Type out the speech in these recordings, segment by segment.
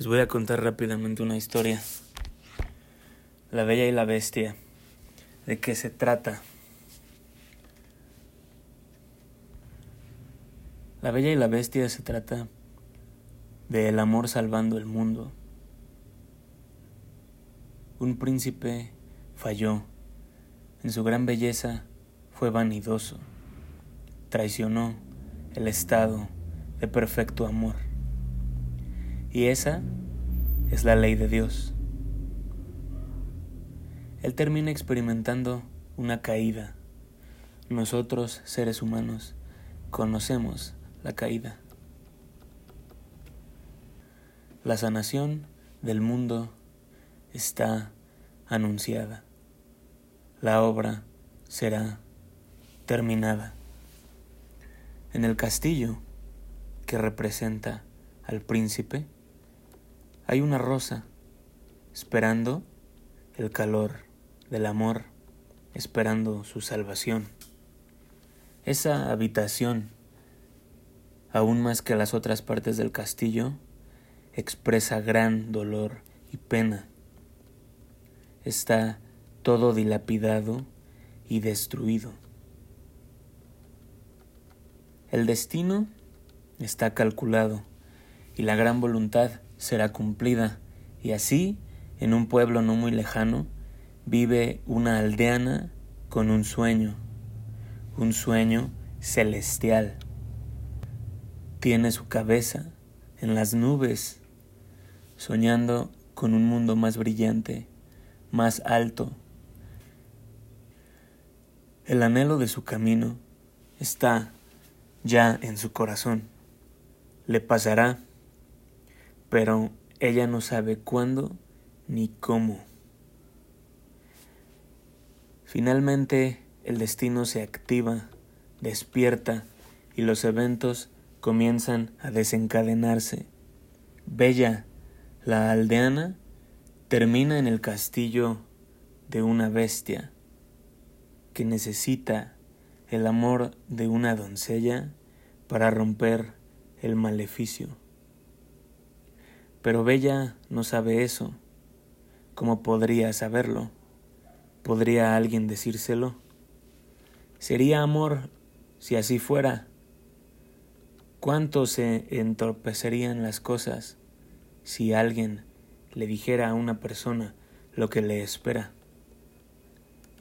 Les voy a contar rápidamente una historia. La Bella y la Bestia. ¿De qué se trata? La Bella y la Bestia se trata de el amor salvando el mundo. Un príncipe falló. En su gran belleza fue vanidoso. Traicionó el estado de perfecto amor. Y esa es la ley de Dios. Él termina experimentando una caída. Nosotros, seres humanos, conocemos la caída. La sanación del mundo está anunciada. La obra será terminada. En el castillo que representa al príncipe, hay una rosa esperando el calor del amor, esperando su salvación. Esa habitación, aún más que las otras partes del castillo, expresa gran dolor y pena. Está todo dilapidado y destruido. El destino está calculado y la gran voluntad será cumplida, y así, en un pueblo no muy lejano, vive una aldeana con un sueño, un sueño celestial. Tiene su cabeza en las nubes, soñando con un mundo más brillante, más alto. El anhelo de su camino está ya en su corazón. Le pasará pero ella no sabe cuándo ni cómo. Finalmente el destino se activa, despierta y los eventos comienzan a desencadenarse. Bella, la aldeana, termina en el castillo de una bestia que necesita el amor de una doncella para romper el maleficio. Pero Bella no sabe eso. ¿Cómo podría saberlo? ¿Podría alguien decírselo? Sería amor si así fuera. ¿Cuánto se entorpecerían las cosas si alguien le dijera a una persona lo que le espera?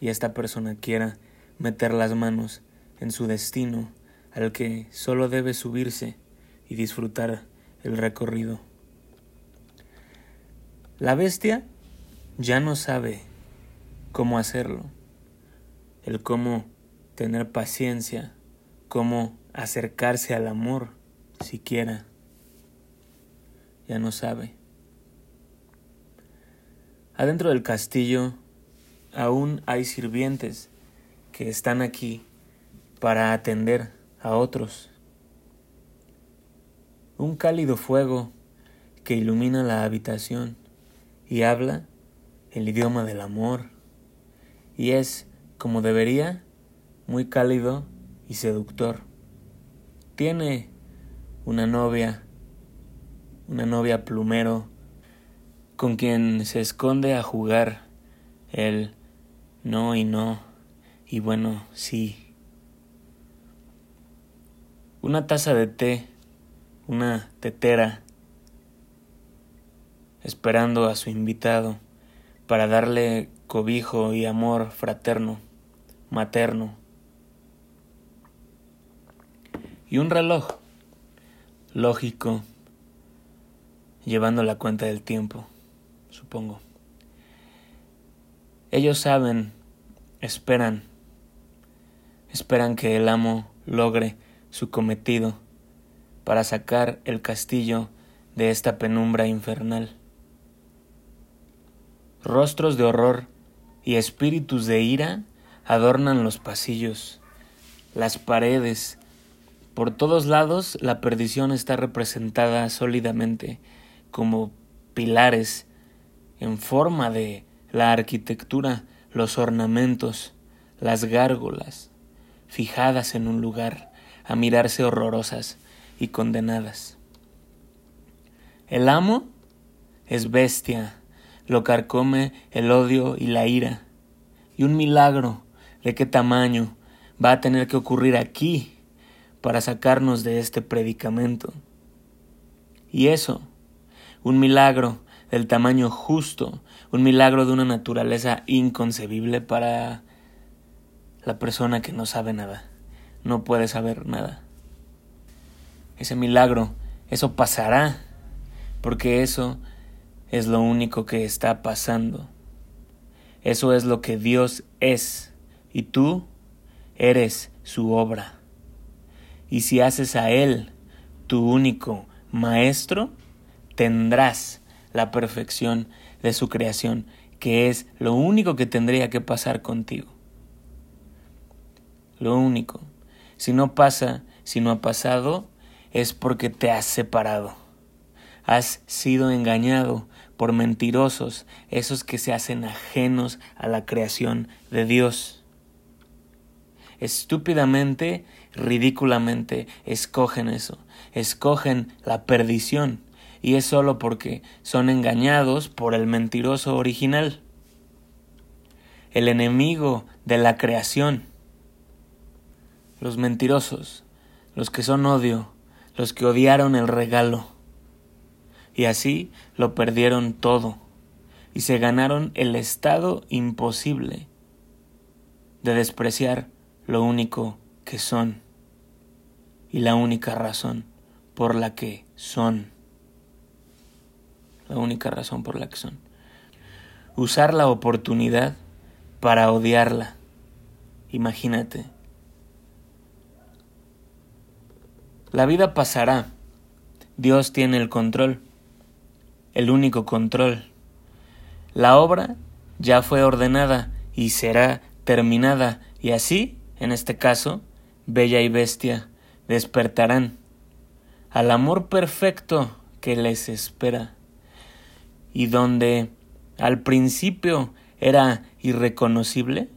Y esta persona quiera meter las manos en su destino al que solo debe subirse y disfrutar el recorrido. La bestia ya no sabe cómo hacerlo, el cómo tener paciencia, cómo acercarse al amor siquiera. Ya no sabe. Adentro del castillo aún hay sirvientes que están aquí para atender a otros. Un cálido fuego que ilumina la habitación y habla el idioma del amor y es, como debería, muy cálido y seductor. Tiene una novia, una novia plumero, con quien se esconde a jugar el no y no, y bueno, sí. Una taza de té, una tetera, esperando a su invitado para darle cobijo y amor fraterno, materno. Y un reloj, lógico, llevando la cuenta del tiempo, supongo. Ellos saben, esperan, esperan que el amo logre su cometido para sacar el castillo de esta penumbra infernal. Rostros de horror y espíritus de ira adornan los pasillos, las paredes. Por todos lados la perdición está representada sólidamente como pilares en forma de la arquitectura, los ornamentos, las gárgolas, fijadas en un lugar, a mirarse horrorosas y condenadas. El amo es bestia, lo carcome el odio y la ira. Y un milagro de qué tamaño va a tener que ocurrir aquí para sacarnos de este predicamento. Y eso, un milagro del tamaño justo, un milagro de una naturaleza inconcebible para la persona que no sabe nada, no puede saber nada. Ese milagro, eso pasará, porque eso es lo único que está pasando. Eso es lo que Dios es, y tú eres su obra. Y si haces a Él tu único maestro, tendrás la perfección de su creación, que es lo único que tendría que pasar contigo. Lo único. Si no pasa, si no ha pasado, es porque te has separado. Has sido engañado por mentirosos, esos que se hacen ajenos a la creación de Dios. Estúpidamente, ridículamente, escogen eso, escogen la perdición, y es solo porque son engañados por el mentiroso original, el enemigo de la creación. Los mentirosos, los que son odio, los que odiaron el regalo, y así lo perdieron todo, y se ganaron el estado imposible de despreciar lo único que son y la única razón por la que son la única razón por la que son. Usar la oportunidad para odiarla. Imagínate. La vida pasará. Dios tiene el control, el único control. La obra ya fue ordenada y será terminada, y así, en este caso, Bella y Bestia despertarán al amor perfecto que les espera y donde al principio era irreconocible,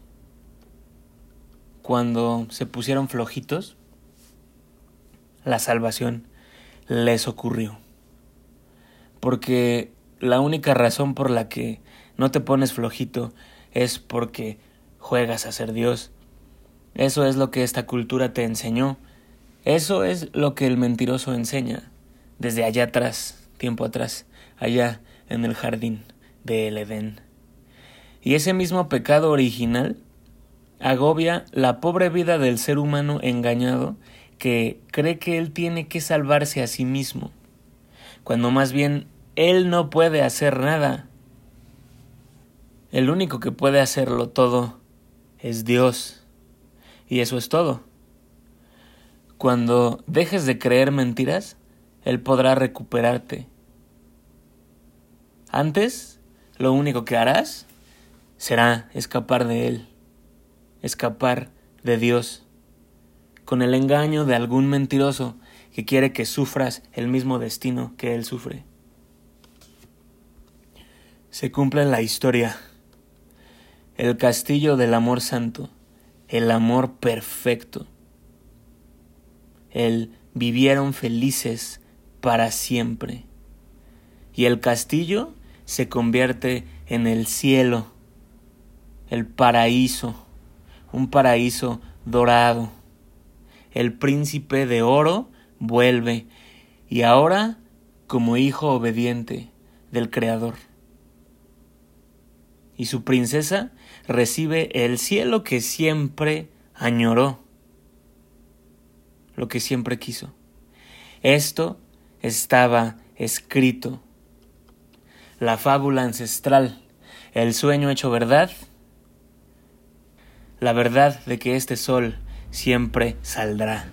cuando se pusieron flojitos, la salvación les ocurrió. Porque la única razón por la que no te pones flojito es porque juegas a ser Dios. Eso es lo que esta cultura te enseñó. Eso es lo que el mentiroso enseña desde allá atrás, tiempo atrás, allá en el jardín del Edén. Y ese mismo pecado original agobia la pobre vida del ser humano engañado que cree que él tiene que salvarse a sí mismo, cuando más bien él no puede hacer nada. El único que puede hacerlo todo es Dios. Y eso es todo. Cuando dejes de creer mentiras, Él podrá recuperarte antes, lo único que harás será escapar de Él, escapar de Dios, con el engaño de algún mentiroso que quiere que sufras el mismo destino que Él sufre. Se cumple la historia, el castillo del amor santo, el amor perfecto, el vivieron felices para siempre. Y el castillo se convierte en el cielo, el paraíso, un paraíso dorado. El príncipe de oro vuelve y ahora como hijo obediente del Creador. Y su princesa recibe el cielo que siempre añoró, lo que siempre quiso. Esto estaba escrito la fábula ancestral, el sueño hecho verdad, la verdad de que este sol siempre saldrá.